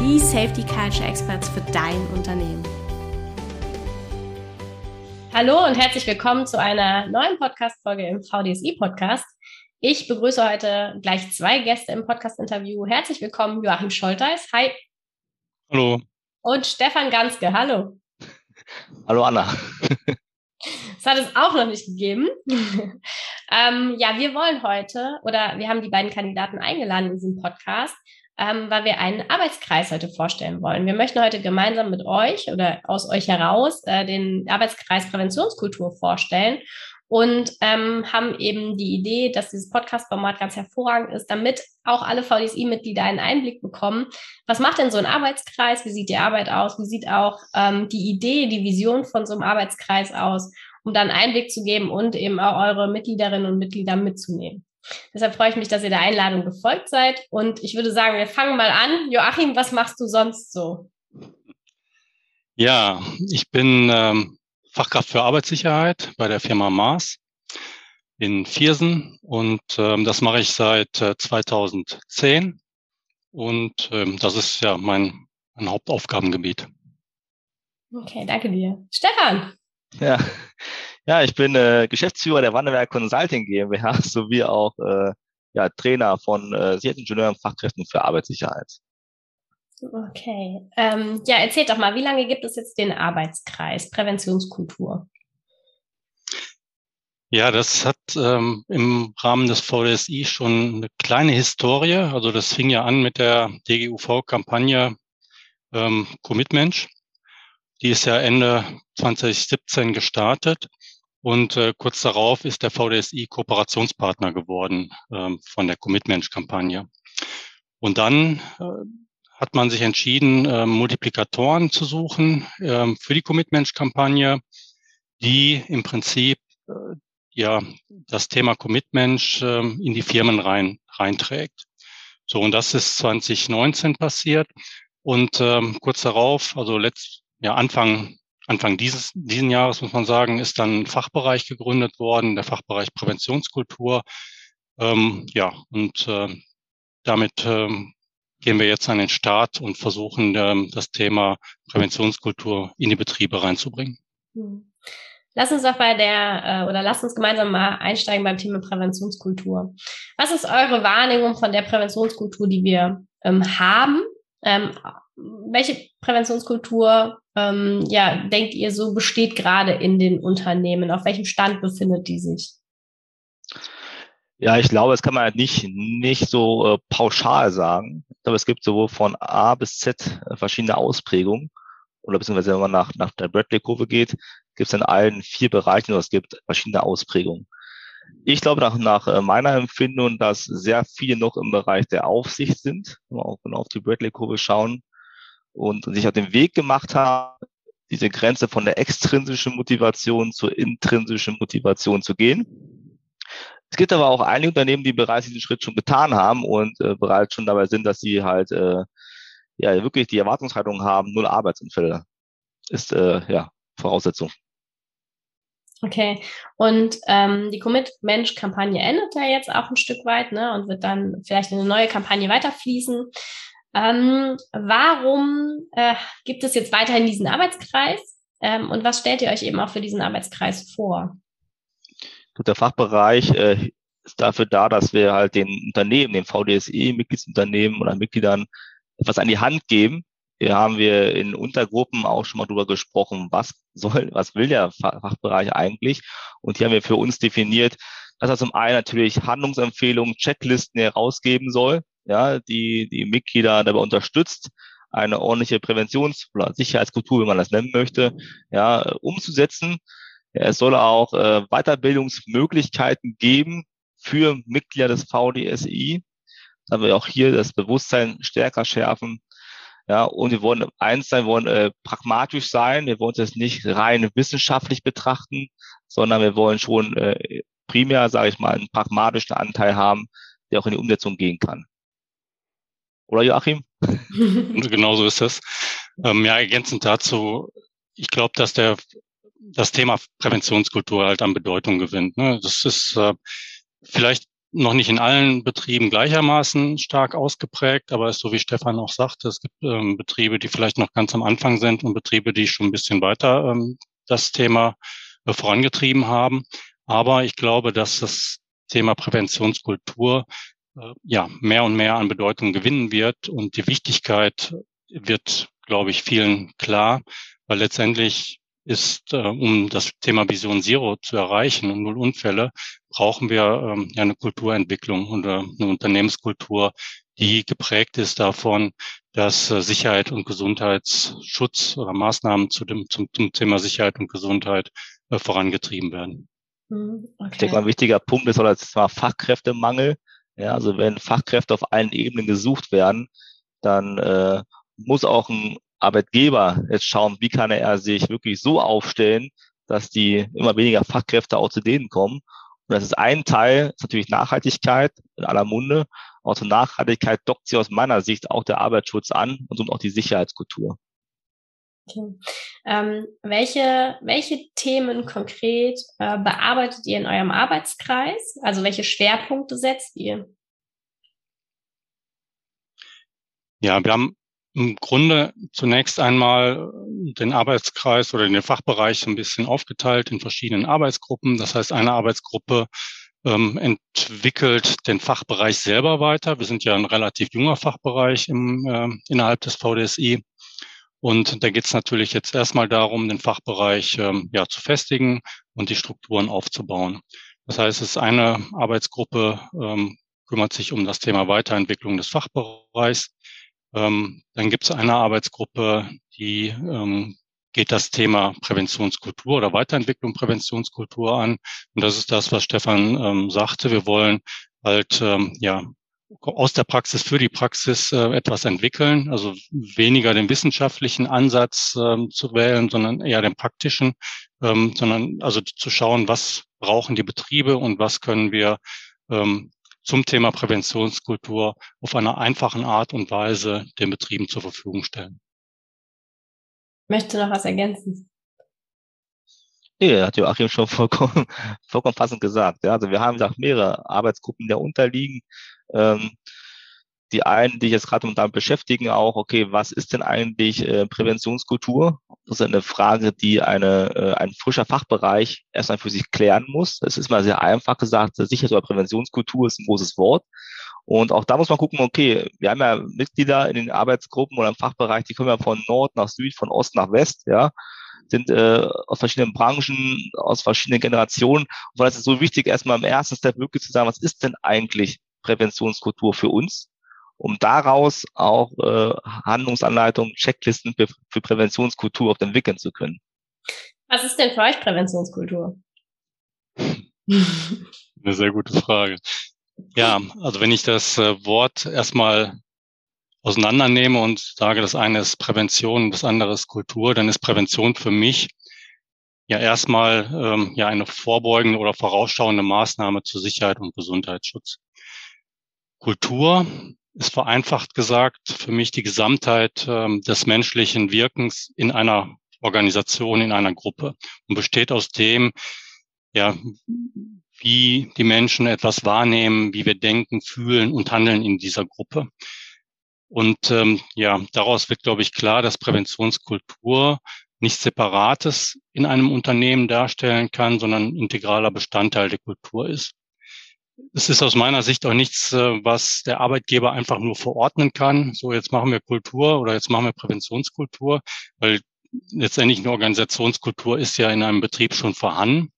die Safety Culture Experts für dein Unternehmen. Hallo und herzlich willkommen zu einer neuen Podcast-Folge im VDSI-Podcast. Ich begrüße heute gleich zwei Gäste im Podcast-Interview. Herzlich willkommen, Joachim Scholteis. Hi. Hallo. Und Stefan Ganske. Hallo. Hallo, Anna. Das hat es auch noch nicht gegeben. ähm, ja, wir wollen heute, oder wir haben die beiden Kandidaten eingeladen in diesem Podcast, ähm, weil wir einen Arbeitskreis heute vorstellen wollen. Wir möchten heute gemeinsam mit euch oder aus euch heraus äh, den Arbeitskreis Präventionskultur vorstellen und ähm, haben eben die Idee, dass dieses Podcast-Format ganz hervorragend ist, damit auch alle VDSI-Mitglieder einen Einblick bekommen. Was macht denn so ein Arbeitskreis? Wie sieht die Arbeit aus? Wie sieht auch ähm, die Idee, die Vision von so einem Arbeitskreis aus, um dann Einblick zu geben und eben auch eure Mitgliederinnen und Mitglieder mitzunehmen? Deshalb freue ich mich, dass ihr der Einladung gefolgt seid. Und ich würde sagen, wir fangen mal an. Joachim, was machst du sonst so? Ja, ich bin ähm, Fachkraft für Arbeitssicherheit bei der Firma Mars in Viersen und ähm, das mache ich seit äh, 2010 und ähm, das ist ja mein, mein Hauptaufgabengebiet. Okay, danke dir. Stefan! Ja, ja ich bin äh, Geschäftsführer der Wanderwerk Consulting GmbH sowie auch äh, ja, Trainer von äh, Sicherheitsingenieuren und Fachkräften für Arbeitssicherheit. Okay. Ähm, ja, erzählt doch mal, wie lange gibt es jetzt den Arbeitskreis Präventionskultur? Ja, das hat ähm, im Rahmen des VDSI schon eine kleine Historie. Also das fing ja an mit der DGUV-Kampagne ähm, Commitment. Die ist ja Ende 2017 gestartet und äh, kurz darauf ist der VDSI Kooperationspartner geworden ähm, von der Commitment-Kampagne. Und dann äh, hat man sich entschieden, äh, Multiplikatoren zu suchen äh, für die Commitment-Kampagne, die im Prinzip äh, ja das Thema Commitment äh, in die Firmen rein reinträgt. So und das ist 2019 passiert und ähm, kurz darauf, also letzt, ja Anfang Anfang dieses diesen Jahres muss man sagen, ist dann ein Fachbereich gegründet worden, der Fachbereich Präventionskultur. Ähm, ja und äh, damit ähm, gehen wir jetzt an den Start und versuchen, ähm, das Thema Präventionskultur in die Betriebe reinzubringen. Hm. Lass uns doch bei der, äh, oder lass uns gemeinsam mal einsteigen beim Thema Präventionskultur. Was ist eure Wahrnehmung von der Präventionskultur, die wir ähm, haben? Ähm, welche Präventionskultur, ähm, ja, denkt ihr so besteht gerade in den Unternehmen? Auf welchem Stand befindet die sich? Ja, ich glaube, das kann man halt nicht, nicht so äh, pauschal sagen. Ich glaube, es gibt sowohl von A bis Z äh, verschiedene Ausprägungen. Oder beziehungsweise wenn man nach, nach der Bradley-Kurve geht, gibt es in allen vier Bereichen, oder es gibt verschiedene Ausprägungen. Ich glaube nach, nach äh, meiner Empfindung, dass sehr viele noch im Bereich der Aufsicht sind, wenn wir auch auf die Bradley-Kurve schauen und sich auf den Weg gemacht haben, diese Grenze von der extrinsischen Motivation zur intrinsischen Motivation zu gehen. Es gibt aber auch einige Unternehmen, die bereits diesen Schritt schon getan haben und äh, bereits schon dabei sind, dass sie halt äh, ja wirklich die Erwartungshaltung haben, null Arbeitsunfälle ist äh, ja Voraussetzung. Okay, und ähm, die Commit-Mensch-Kampagne endet ja jetzt auch ein Stück weit ne, und wird dann vielleicht in eine neue Kampagne weiterfließen. Ähm, warum äh, gibt es jetzt weiterhin diesen Arbeitskreis ähm, und was stellt ihr euch eben auch für diesen Arbeitskreis vor? der Fachbereich äh, ist dafür da, dass wir halt den Unternehmen, den VDSE, Mitgliedsunternehmen oder Mitgliedern etwas an die Hand geben. Hier haben wir in Untergruppen auch schon mal drüber gesprochen, was soll, was will der Fachbereich eigentlich? Und hier haben wir für uns definiert, dass er zum einen natürlich Handlungsempfehlungen, Checklisten herausgeben soll, ja, die die Mitglieder dabei unterstützt, eine ordentliche Präventions- oder Sicherheitskultur, wie man das nennen möchte, ja, umzusetzen. Es soll auch äh, Weiterbildungsmöglichkeiten geben für Mitglieder des VDSI, da wir auch hier das Bewusstsein stärker schärfen. Ja, und wir wollen eins sein, wir wollen äh, pragmatisch sein. Wir wollen es nicht rein wissenschaftlich betrachten, sondern wir wollen schon äh, primär, sage ich mal, einen pragmatischen Anteil haben, der auch in die Umsetzung gehen kann. Oder Joachim? genau so ist es. Ähm, ja, ergänzend dazu, ich glaube, dass der das Thema Präventionskultur halt an Bedeutung gewinnt. Ne? Das ist äh, vielleicht noch nicht in allen Betrieben gleichermaßen stark ausgeprägt, aber es ist so wie Stefan auch sagte, es gibt ähm, Betriebe, die vielleicht noch ganz am Anfang sind und Betriebe, die schon ein bisschen weiter ähm, das Thema äh, vorangetrieben haben. Aber ich glaube, dass das Thema Präventionskultur ja mehr und mehr an Bedeutung gewinnen wird und die Wichtigkeit wird, glaube ich, vielen klar, weil letztendlich ist, äh, um das Thema Vision Zero zu erreichen und null Unfälle, brauchen wir ähm, ja eine Kulturentwicklung oder eine Unternehmenskultur, die geprägt ist davon, dass äh, Sicherheit und Gesundheitsschutz oder Maßnahmen zu dem, zum, zum Thema Sicherheit und Gesundheit äh, vorangetrieben werden. Okay. Ich denke mal, ein wichtiger Punkt ist oder das war Fachkräftemangel. Ja, also wenn Fachkräfte auf allen Ebenen gesucht werden, dann äh, muss auch ein Arbeitgeber jetzt schauen, wie kann er sich wirklich so aufstellen, dass die immer weniger Fachkräfte auch zu denen kommen. Und das ist ein Teil, ist natürlich Nachhaltigkeit in aller Munde. Auch zur Nachhaltigkeit dockt sie aus meiner Sicht auch der Arbeitsschutz an und somit auch die Sicherheitskultur. Okay. Ähm, welche, welche Themen konkret äh, bearbeitet ihr in eurem Arbeitskreis? Also welche Schwerpunkte setzt ihr? Ja, wir haben im Grunde zunächst einmal den Arbeitskreis oder den Fachbereich ein bisschen aufgeteilt in verschiedenen Arbeitsgruppen. Das heißt, eine Arbeitsgruppe ähm, entwickelt den Fachbereich selber weiter. Wir sind ja ein relativ junger Fachbereich im, äh, innerhalb des VDSI. Und da geht es natürlich jetzt erstmal darum, den Fachbereich ähm, ja, zu festigen und die Strukturen aufzubauen. Das heißt, es ist eine Arbeitsgruppe, ähm, kümmert sich um das Thema Weiterentwicklung des Fachbereichs. Ähm, dann gibt es eine Arbeitsgruppe, die ähm, geht das Thema Präventionskultur oder Weiterentwicklung Präventionskultur an. Und das ist das, was Stefan ähm, sagte. Wir wollen halt ähm, ja aus der Praxis für die Praxis äh, etwas entwickeln, also weniger den wissenschaftlichen Ansatz ähm, zu wählen, sondern eher den praktischen, ähm, sondern also zu schauen, was brauchen die Betriebe und was können wir ähm, zum Thema Präventionskultur auf einer einfachen Art und Weise den Betrieben zur Verfügung stellen. Möchte noch was ergänzen? Nee, hat Joachim schon vollkommen, vollkommen passend gesagt. Ja, also wir haben gesagt, mehrere Arbeitsgruppen, die unterliegen. Ähm, die einen, die jetzt gerade damit beschäftigen, auch, okay, was ist denn eigentlich äh, Präventionskultur? Das ist eine Frage, die eine, äh, ein frischer Fachbereich erstmal für sich klären muss. Es ist mal sehr einfach gesagt, Sicherheit oder Präventionskultur ist ein großes Wort. Und auch da muss man gucken, okay, wir haben ja Mitglieder in den Arbeitsgruppen oder im Fachbereich, die kommen ja von Nord nach Süd, von Ost nach West, ja, sind äh, aus verschiedenen Branchen, aus verschiedenen Generationen. Und weil es ist so wichtig, erstmal im ersten Step wirklich zu sagen, was ist denn eigentlich Präventionskultur für uns? um daraus auch äh, Handlungsanleitungen, Checklisten für, für Präventionskultur oft entwickeln zu können. Was ist denn für euch Präventionskultur? Eine sehr gute Frage. Ja, also wenn ich das äh, Wort erstmal auseinandernehme und sage, das eine ist Prävention, das andere ist Kultur, dann ist Prävention für mich ja erstmal ähm, ja eine vorbeugende oder vorausschauende Maßnahme zur Sicherheit und Gesundheitsschutz. Kultur ist vereinfacht gesagt für mich die Gesamtheit ähm, des menschlichen Wirkens in einer Organisation, in einer Gruppe und besteht aus dem, ja, wie die Menschen etwas wahrnehmen, wie wir denken, fühlen und handeln in dieser Gruppe. Und ähm, ja, daraus wird, glaube ich, klar, dass Präventionskultur nichts Separates in einem Unternehmen darstellen kann, sondern integraler Bestandteil der Kultur ist es ist aus meiner Sicht auch nichts, äh, was der Arbeitgeber einfach nur verordnen kann. So, jetzt machen wir Kultur oder jetzt machen wir Präventionskultur, weil letztendlich eine Organisationskultur ist ja in einem Betrieb schon vorhanden.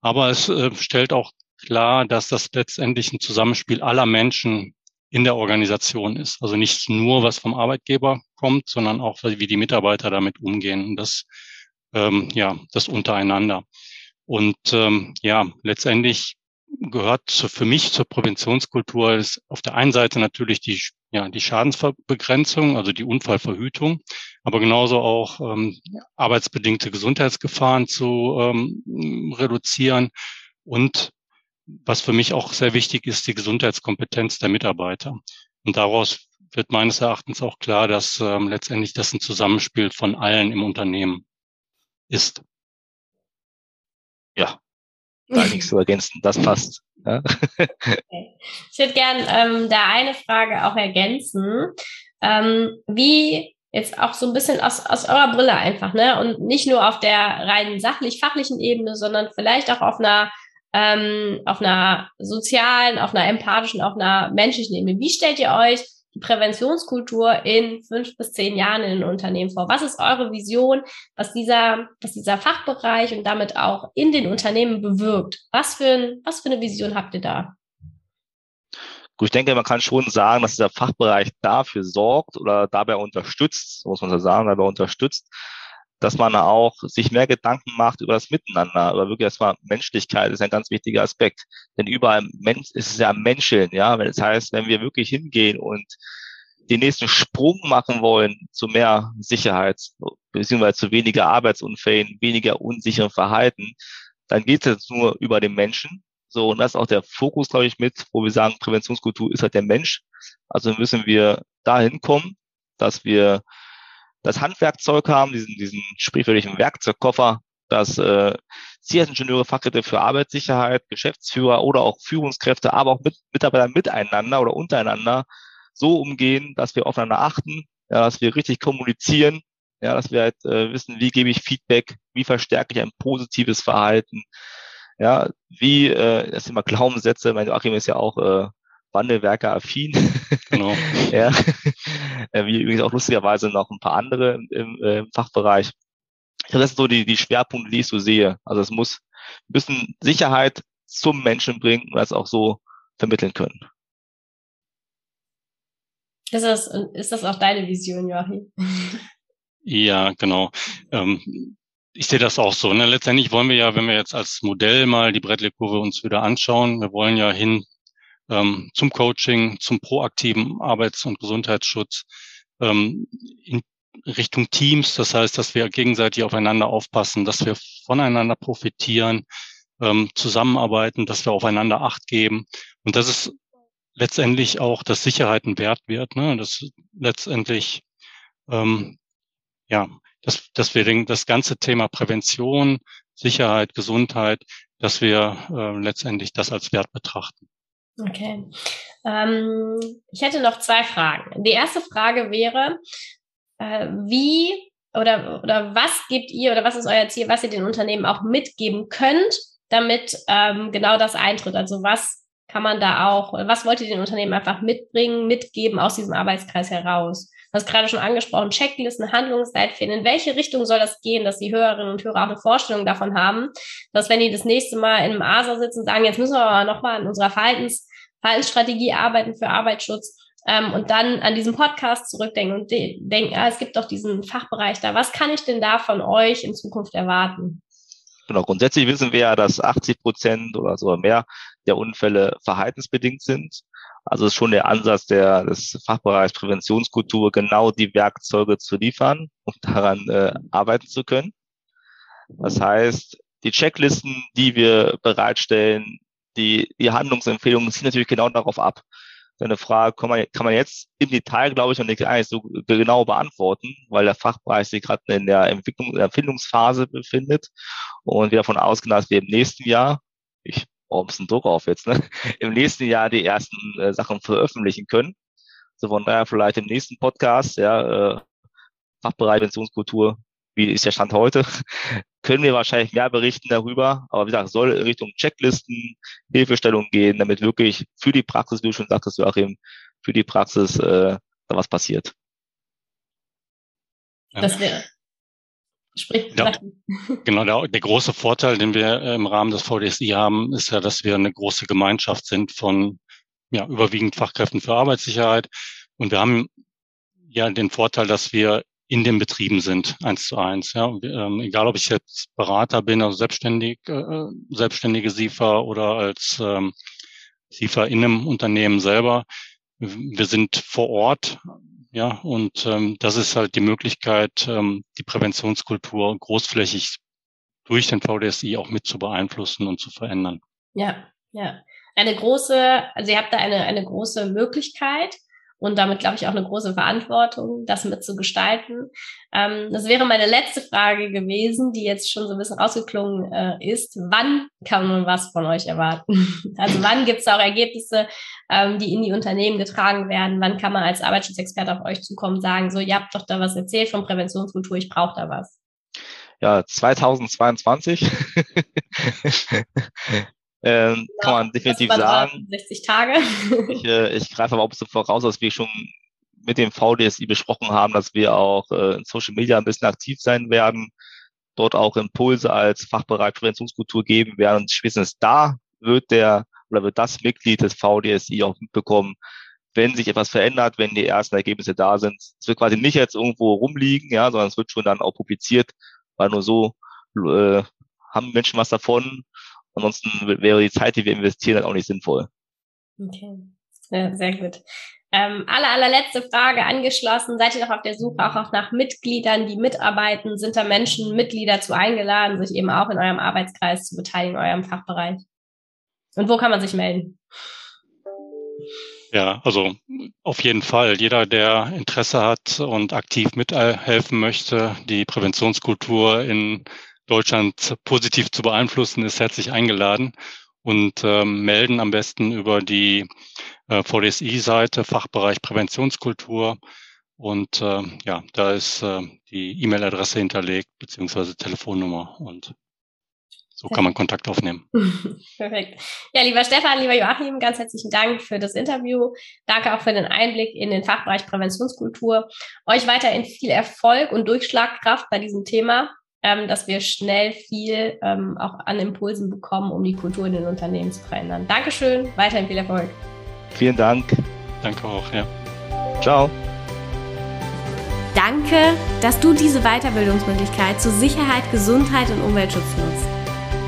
Aber es äh, stellt auch klar, dass das letztendlich ein Zusammenspiel aller Menschen in der Organisation ist. Also nicht nur, was vom Arbeitgeber kommt, sondern auch, wie die Mitarbeiter damit umgehen. Und das, ähm, ja, das untereinander. Und ähm, ja, letztendlich gehört zu, für mich zur Präventionskultur ist auf der einen Seite natürlich die, ja, die Schadensbegrenzung, also die Unfallverhütung, aber genauso auch ähm, arbeitsbedingte Gesundheitsgefahren zu ähm, reduzieren und was für mich auch sehr wichtig ist, die Gesundheitskompetenz der Mitarbeiter. Und daraus wird meines Erachtens auch klar, dass ähm, letztendlich das ein Zusammenspiel von allen im Unternehmen ist. Ja, da nichts zu ergänzen. Das passt. Ja. Okay. Ich würde gerne ähm, da eine Frage auch ergänzen. Ähm, wie jetzt auch so ein bisschen aus, aus eurer Brille einfach, ne? Und nicht nur auf der rein sachlich-fachlichen Ebene, sondern vielleicht auch auf einer ähm, auf einer sozialen, auf einer empathischen, auf einer menschlichen Ebene. Wie stellt ihr euch die Präventionskultur in fünf bis zehn Jahren in den Unternehmen vor? Was ist eure Vision, was dieser, was dieser Fachbereich und damit auch in den Unternehmen bewirkt? Was für, ein, was für eine Vision habt ihr da? Gut, ich denke, man kann schon sagen, dass dieser Fachbereich dafür sorgt oder dabei unterstützt, muss man so sagen, dabei unterstützt, dass man auch sich mehr Gedanken macht über das Miteinander, über wirklich erstmal Menschlichkeit ist ein ganz wichtiger Aspekt. Denn überall ist es ja Menscheln, ja. Das heißt, wenn wir wirklich hingehen und den nächsten Sprung machen wollen zu mehr Sicherheit, beziehungsweise zu weniger Arbeitsunfällen, weniger unsicherem Verhalten, dann geht es nur über den Menschen. So, und das ist auch der Fokus, glaube ich, mit, wo wir sagen, Präventionskultur ist halt der Mensch. Also müssen wir dahin kommen, dass wir das Handwerkzeug haben, diesen, diesen sprichwörtlichen Werkzeugkoffer, dass äh, Sicherheitsingenieure, Fachkräfte für Arbeitssicherheit, Geschäftsführer oder auch Führungskräfte, aber auch mit, Mitarbeiter miteinander oder untereinander so umgehen, dass wir aufeinander achten, ja, dass wir richtig kommunizieren, ja, dass wir halt äh, wissen, wie gebe ich Feedback, wie verstärke ich ein positives Verhalten, ja, wie, äh, das immer Glaubenssätze, mein Joachim ist ja auch äh, Wandelwerker affin. Genau. ja. Äh, wie übrigens auch lustigerweise noch ein paar andere im, im, im Fachbereich. Das sind so die, die Schwerpunkte, die ich so sehe. Also es muss ein bisschen Sicherheit zum Menschen bringen und das auch so vermitteln können. Ist das, ist das auch deine Vision, Joachim? Ja, genau. Ähm, ich sehe das auch so. Ne? Letztendlich wollen wir ja, wenn wir jetzt als Modell mal die Bradley-Kurve uns wieder anschauen, wir wollen ja hin ähm, zum Coaching, zum proaktiven Arbeits- und Gesundheitsschutz ähm, in Richtung Teams. Das heißt, dass wir gegenseitig aufeinander aufpassen, dass wir voneinander profitieren, ähm, zusammenarbeiten, dass wir aufeinander Acht geben. Und das ist letztendlich auch, dass Sicherheit ein Wert wird. Ne? Das letztendlich, ähm, ja, dass, dass wir den, das ganze Thema Prävention, Sicherheit, Gesundheit, dass wir äh, letztendlich das als Wert betrachten. Okay. Ähm, ich hätte noch zwei Fragen. Die erste Frage wäre, äh, wie oder, oder was gebt ihr oder was ist euer Ziel, was ihr den Unternehmen auch mitgeben könnt, damit ähm, genau das eintritt? Also was kann man da auch, was wollt ihr den Unternehmen einfach mitbringen, mitgeben aus diesem Arbeitskreis heraus? Du hast gerade schon angesprochen, Checklisten, Handlungsleitfäden. In welche Richtung soll das gehen, dass die Hörerinnen und Hörer auch eine Vorstellung davon haben, dass wenn die das nächste Mal in einem ASA sitzen und sagen, jetzt müssen wir aber nochmal an unserer Verhaltens, Verhaltensstrategie arbeiten für Arbeitsschutz, ähm, und dann an diesen Podcast zurückdenken und de denken, ah, es gibt doch diesen Fachbereich da. Was kann ich denn da von euch in Zukunft erwarten? Genau, grundsätzlich wissen wir ja, dass 80 Prozent oder sogar mehr der Unfälle verhaltensbedingt sind. Also ist schon der Ansatz der, des Fachbereichs Präventionskultur, genau die Werkzeuge zu liefern, um daran äh, arbeiten zu können. Das heißt, die Checklisten, die wir bereitstellen, die, die Handlungsempfehlungen ziehen natürlich genau darauf ab. Deine Frage kann man, kann man jetzt im Detail, glaube ich, noch nicht eigentlich so genau beantworten, weil der Fachbereich sich gerade in der Entwicklung, der Erfindungsphase befindet und wir davon ausgehen, dass wir im nächsten Jahr, ich baue ein Druck auf jetzt, ne, im nächsten Jahr die ersten äh, Sachen veröffentlichen können. So von daher vielleicht im nächsten Podcast, ja, äh, Fachbereich Präventionskultur, wie ist der Stand heute, können wir wahrscheinlich mehr berichten darüber. Aber wie gesagt, soll in Richtung Checklisten, Hilfestellung gehen, damit wirklich für die Praxis, wie du schon sagtest, Joachim, für die Praxis äh, da was passiert. Das wäre. Sprich, ja, genau, der, der, große Vorteil, den wir im Rahmen des VDSI haben, ist ja, dass wir eine große Gemeinschaft sind von ja, überwiegend Fachkräften für Arbeitssicherheit. Und wir haben ja den Vorteil, dass wir in den Betrieben sind, eins zu eins. Ja, ähm, egal, ob ich jetzt Berater bin, also selbstständig, äh, selbstständige SIFA oder als ähm, SIFA in einem Unternehmen selber. Wir sind vor Ort, ja, und ähm, das ist halt die Möglichkeit, ähm, die Präventionskultur großflächig durch den VDSI auch mit zu beeinflussen und zu verändern. Ja, ja. Eine große, also ihr habt da eine, eine große Möglichkeit und damit, glaube ich, auch eine große Verantwortung, das mitzugestalten. Ähm, das wäre meine letzte Frage gewesen, die jetzt schon so ein bisschen rausgeklungen äh, ist. Wann kann man was von euch erwarten? also wann gibt es auch Ergebnisse, ähm, die in die Unternehmen getragen werden? Wann kann man als Arbeitsschutzexperte auf euch zukommen und sagen, so, ihr habt doch da was erzählt von Präventionskultur, ich brauche da was? Ja, 2022 ähm, ja, kann man definitiv sagen. 60 Tage. ich, äh, ich greife aber auch so voraus, dass wir schon mit dem VDSI besprochen haben, dass wir auch äh, in Social Media ein bisschen aktiv sein werden, dort auch Impulse als Fachbereich Präventionskultur geben werden. Und spätestens da wird der oder wird das Mitglied des VDSI auch mitbekommen, wenn sich etwas verändert, wenn die ersten Ergebnisse da sind. Es wird quasi nicht jetzt irgendwo rumliegen, ja, sondern es wird schon dann auch publiziert, weil nur so äh, haben Menschen was davon Ansonsten wäre die Zeit, die wir investieren, dann auch nicht sinnvoll. Okay, ja, sehr gut. Ähm, aller, allerletzte Frage angeschlossen. Seid ihr noch auf der Suche auch, auch nach Mitgliedern, die mitarbeiten? Sind da Menschen, Mitglieder zu eingeladen, sich eben auch in eurem Arbeitskreis zu beteiligen, in eurem Fachbereich? Und wo kann man sich melden? Ja, also auf jeden Fall. Jeder, der Interesse hat und aktiv mithelfen möchte, die Präventionskultur in Deutschland positiv zu beeinflussen, ist herzlich eingeladen und ähm, melden am besten über die äh, VDSI-Seite, Fachbereich Präventionskultur. Und äh, ja, da ist äh, die E-Mail-Adresse hinterlegt, beziehungsweise Telefonnummer und so kann man Kontakt aufnehmen. Perfekt. Ja, lieber Stefan, lieber Joachim, ganz herzlichen Dank für das Interview. Danke auch für den Einblick in den Fachbereich Präventionskultur. Euch weiterhin viel Erfolg und Durchschlagkraft bei diesem Thema ähm, dass wir schnell viel ähm, auch an Impulsen bekommen, um die Kultur in den Unternehmen zu verändern. Dankeschön, weiterhin viel Erfolg. Vielen Dank. Danke auch, ja. Ciao. Danke, dass du diese Weiterbildungsmöglichkeit zu Sicherheit, Gesundheit und Umweltschutz nutzt.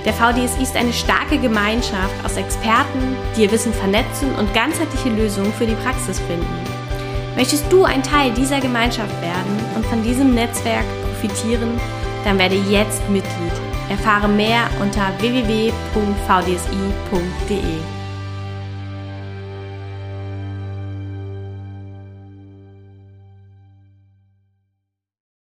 Der VDSI ist eine starke Gemeinschaft aus Experten, die ihr Wissen vernetzen und ganzheitliche Lösungen für die Praxis finden. Möchtest du ein Teil dieser Gemeinschaft werden und von diesem Netzwerk profitieren? Dann werde jetzt Mitglied. Erfahre mehr unter www.vdsi.de.